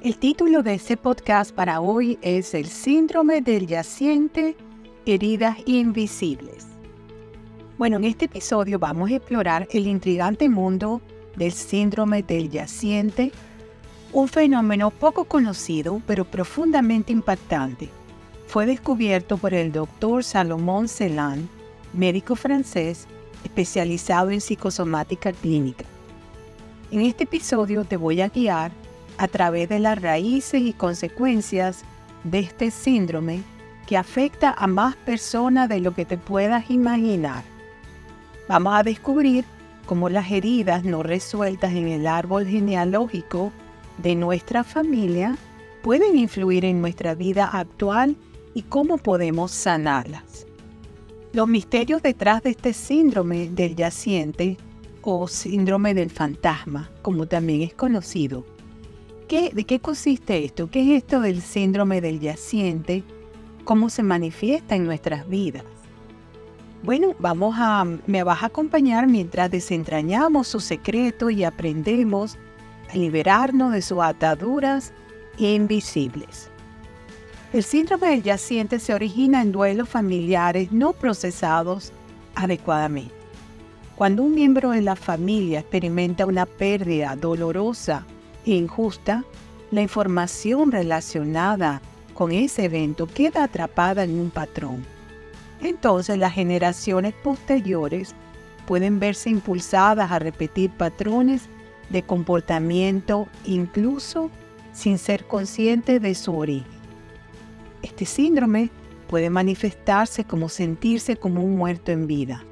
El título de este podcast para hoy es El síndrome del yaciente, heridas invisibles. Bueno, en este episodio vamos a explorar el intrigante mundo del síndrome del yaciente, un fenómeno poco conocido pero profundamente impactante. Fue descubierto por el doctor Salomón Celan, médico francés especializado en psicosomática clínica. En este episodio te voy a guiar a través de las raíces y consecuencias de este síndrome que afecta a más personas de lo que te puedas imaginar. Vamos a descubrir cómo las heridas no resueltas en el árbol genealógico de nuestra familia pueden influir en nuestra vida actual y cómo podemos sanarlas. Los misterios detrás de este síndrome del yaciente o síndrome del fantasma, como también es conocido. ¿Qué, ¿De qué consiste esto? ¿Qué es esto del síndrome del yaciente? ¿Cómo se manifiesta en nuestras vidas? Bueno, vamos a, me vas a acompañar mientras desentrañamos su secreto y aprendemos a liberarnos de sus ataduras invisibles. El síndrome del yaciente se origina en duelos familiares no procesados adecuadamente. Cuando un miembro de la familia experimenta una pérdida dolorosa injusta, la información relacionada con ese evento queda atrapada en un patrón. Entonces las generaciones posteriores pueden verse impulsadas a repetir patrones de comportamiento incluso sin ser conscientes de su origen. Este síndrome puede manifestarse como sentirse como un muerto en vida,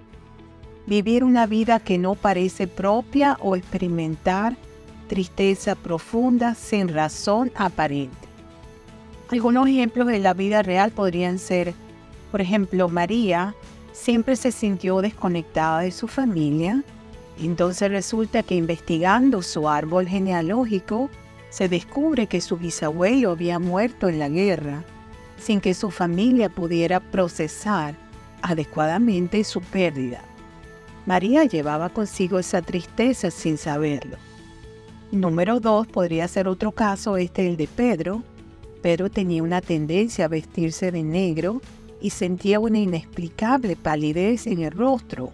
vivir una vida que no parece propia o experimentar tristeza profunda sin razón aparente. Algunos ejemplos de la vida real podrían ser, por ejemplo, María siempre se sintió desconectada de su familia, entonces resulta que investigando su árbol genealógico, se descubre que su bisabuelo había muerto en la guerra sin que su familia pudiera procesar adecuadamente su pérdida. María llevaba consigo esa tristeza sin saberlo. Número dos podría ser otro caso, este el de Pedro. Pedro tenía una tendencia a vestirse de negro y sentía una inexplicable palidez en el rostro.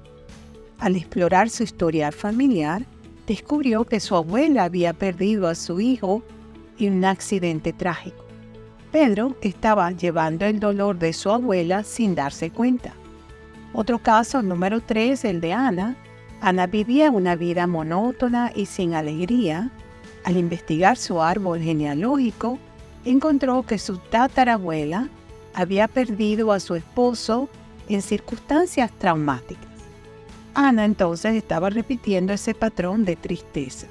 Al explorar su historial familiar, descubrió que su abuela había perdido a su hijo en un accidente trágico. Pedro estaba llevando el dolor de su abuela sin darse cuenta. Otro caso, número 3, el de Ana. Ana vivía una vida monótona y sin alegría. Al investigar su árbol genealógico, encontró que su tatarabuela había perdido a su esposo en circunstancias traumáticas. Ana entonces estaba repitiendo ese patrón de tristeza.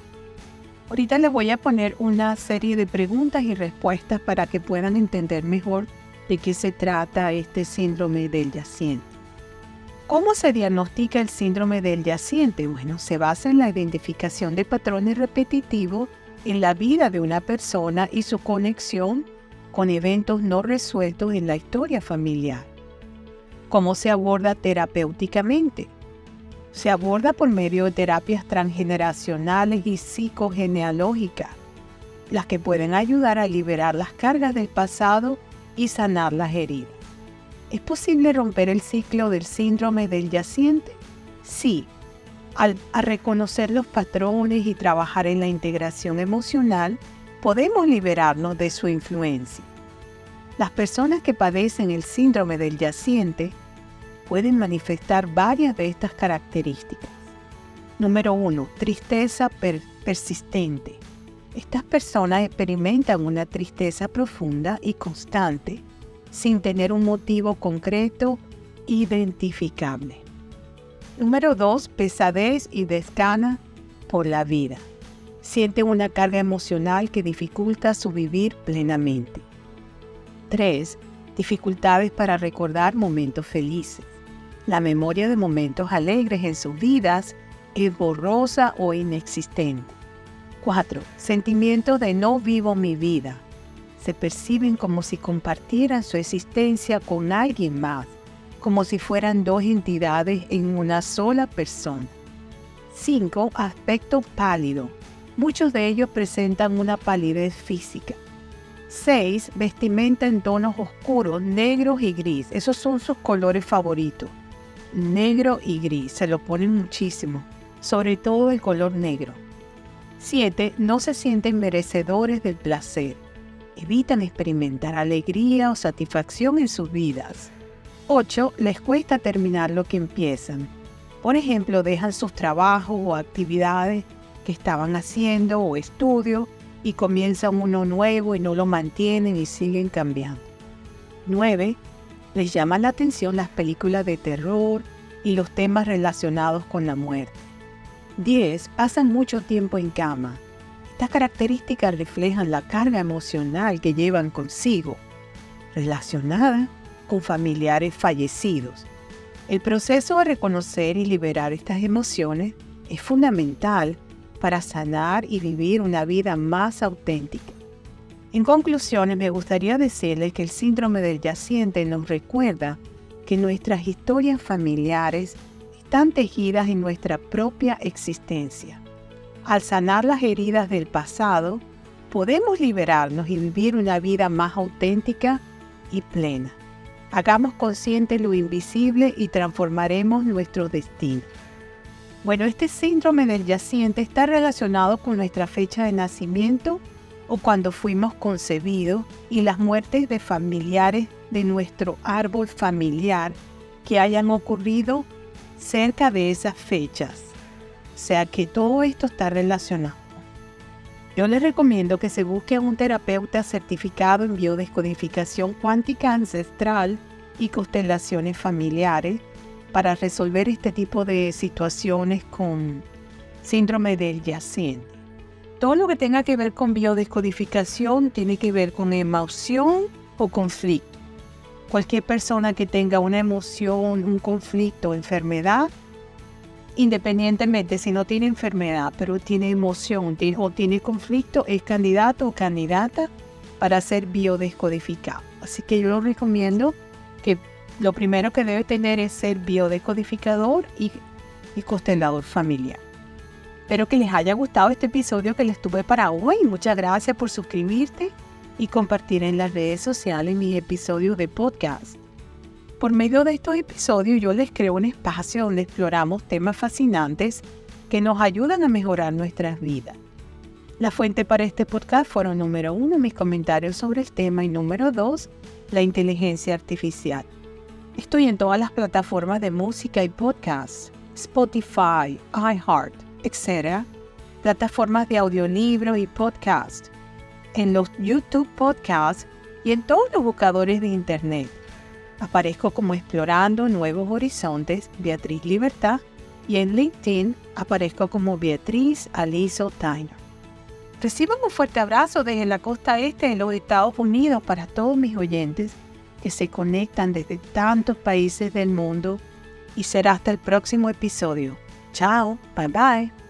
Ahorita les voy a poner una serie de preguntas y respuestas para que puedan entender mejor de qué se trata este síndrome del yaciente. ¿Cómo se diagnostica el síndrome del yaciente? Bueno, se basa en la identificación de patrones repetitivos en la vida de una persona y su conexión con eventos no resueltos en la historia familiar. ¿Cómo se aborda terapéuticamente? se aborda por medio de terapias transgeneracionales y psicogenealógicas, las que pueden ayudar a liberar las cargas del pasado y sanar las heridas. ¿Es posible romper el ciclo del síndrome del yaciente? Sí, al reconocer los patrones y trabajar en la integración emocional, podemos liberarnos de su influencia. Las personas que padecen el síndrome del yaciente pueden manifestar varias de estas características. Número 1. Tristeza persistente. Estas personas experimentan una tristeza profunda y constante sin tener un motivo concreto identificable. Número 2. Pesadez y desgana por la vida. Sienten una carga emocional que dificulta su vivir plenamente. 3. Dificultades para recordar momentos felices. La memoria de momentos alegres en sus vidas es borrosa o inexistente. 4. Sentimientos de no vivo mi vida. Se perciben como si compartieran su existencia con alguien más, como si fueran dos entidades en una sola persona. 5. Aspecto pálido. Muchos de ellos presentan una palidez física. 6. Vestimenta en tonos oscuros, negros y gris. Esos son sus colores favoritos. Negro y gris. Se lo ponen muchísimo. Sobre todo el color negro. 7. No se sienten merecedores del placer. Evitan experimentar alegría o satisfacción en sus vidas. 8. Les cuesta terminar lo que empiezan. Por ejemplo, dejan sus trabajos o actividades que estaban haciendo o estudios y comienzan uno nuevo y no lo mantienen y siguen cambiando. 9. Les llaman la atención las películas de terror y los temas relacionados con la muerte. 10. Pasan mucho tiempo en cama. Estas características reflejan la carga emocional que llevan consigo, relacionada con familiares fallecidos. El proceso de reconocer y liberar estas emociones es fundamental para sanar y vivir una vida más auténtica. En conclusiones, me gustaría decirles que el síndrome del yaciente nos recuerda que nuestras historias familiares están tejidas en nuestra propia existencia. Al sanar las heridas del pasado, podemos liberarnos y vivir una vida más auténtica y plena. Hagamos consciente lo invisible y transformaremos nuestro destino. Bueno, este síndrome del yaciente está relacionado con nuestra fecha de nacimiento o cuando fuimos concebidos y las muertes de familiares de nuestro árbol familiar que hayan ocurrido cerca de esas fechas. Sea que todo esto está relacionado. Yo les recomiendo que se busque un terapeuta certificado en biodescodificación cuántica ancestral y constelaciones familiares para resolver este tipo de situaciones con síndrome del yaciente. Todo lo que tenga que ver con biodescodificación tiene que ver con emoción o conflicto. Cualquier persona que tenga una emoción, un conflicto, enfermedad, independientemente si no tiene enfermedad, pero tiene emoción o tiene conflicto, es candidato o candidata para ser biodescodificado. Así que yo lo recomiendo que lo primero que debe tener es ser biodescodificador y, y constelador familiar. Espero que les haya gustado este episodio que les tuve para hoy. Muchas gracias por suscribirte y compartir en las redes sociales mis episodios de podcast. Por medio de estos episodios yo les creo un espacio donde exploramos temas fascinantes que nos ayudan a mejorar nuestras vidas. La fuente para este podcast fueron número uno mis comentarios sobre el tema y número dos la inteligencia artificial. Estoy en todas las plataformas de música y podcast, Spotify, iHeart, etc. Plataformas de audiolibro y podcast en los YouTube Podcasts y en todos los buscadores de Internet. Aparezco como Explorando Nuevos Horizontes, Beatriz Libertad, y en LinkedIn aparezco como Beatriz Aliso Tyner. Reciban un fuerte abrazo desde la costa este de los Estados Unidos para todos mis oyentes que se conectan desde tantos países del mundo y será hasta el próximo episodio. Chao, bye bye.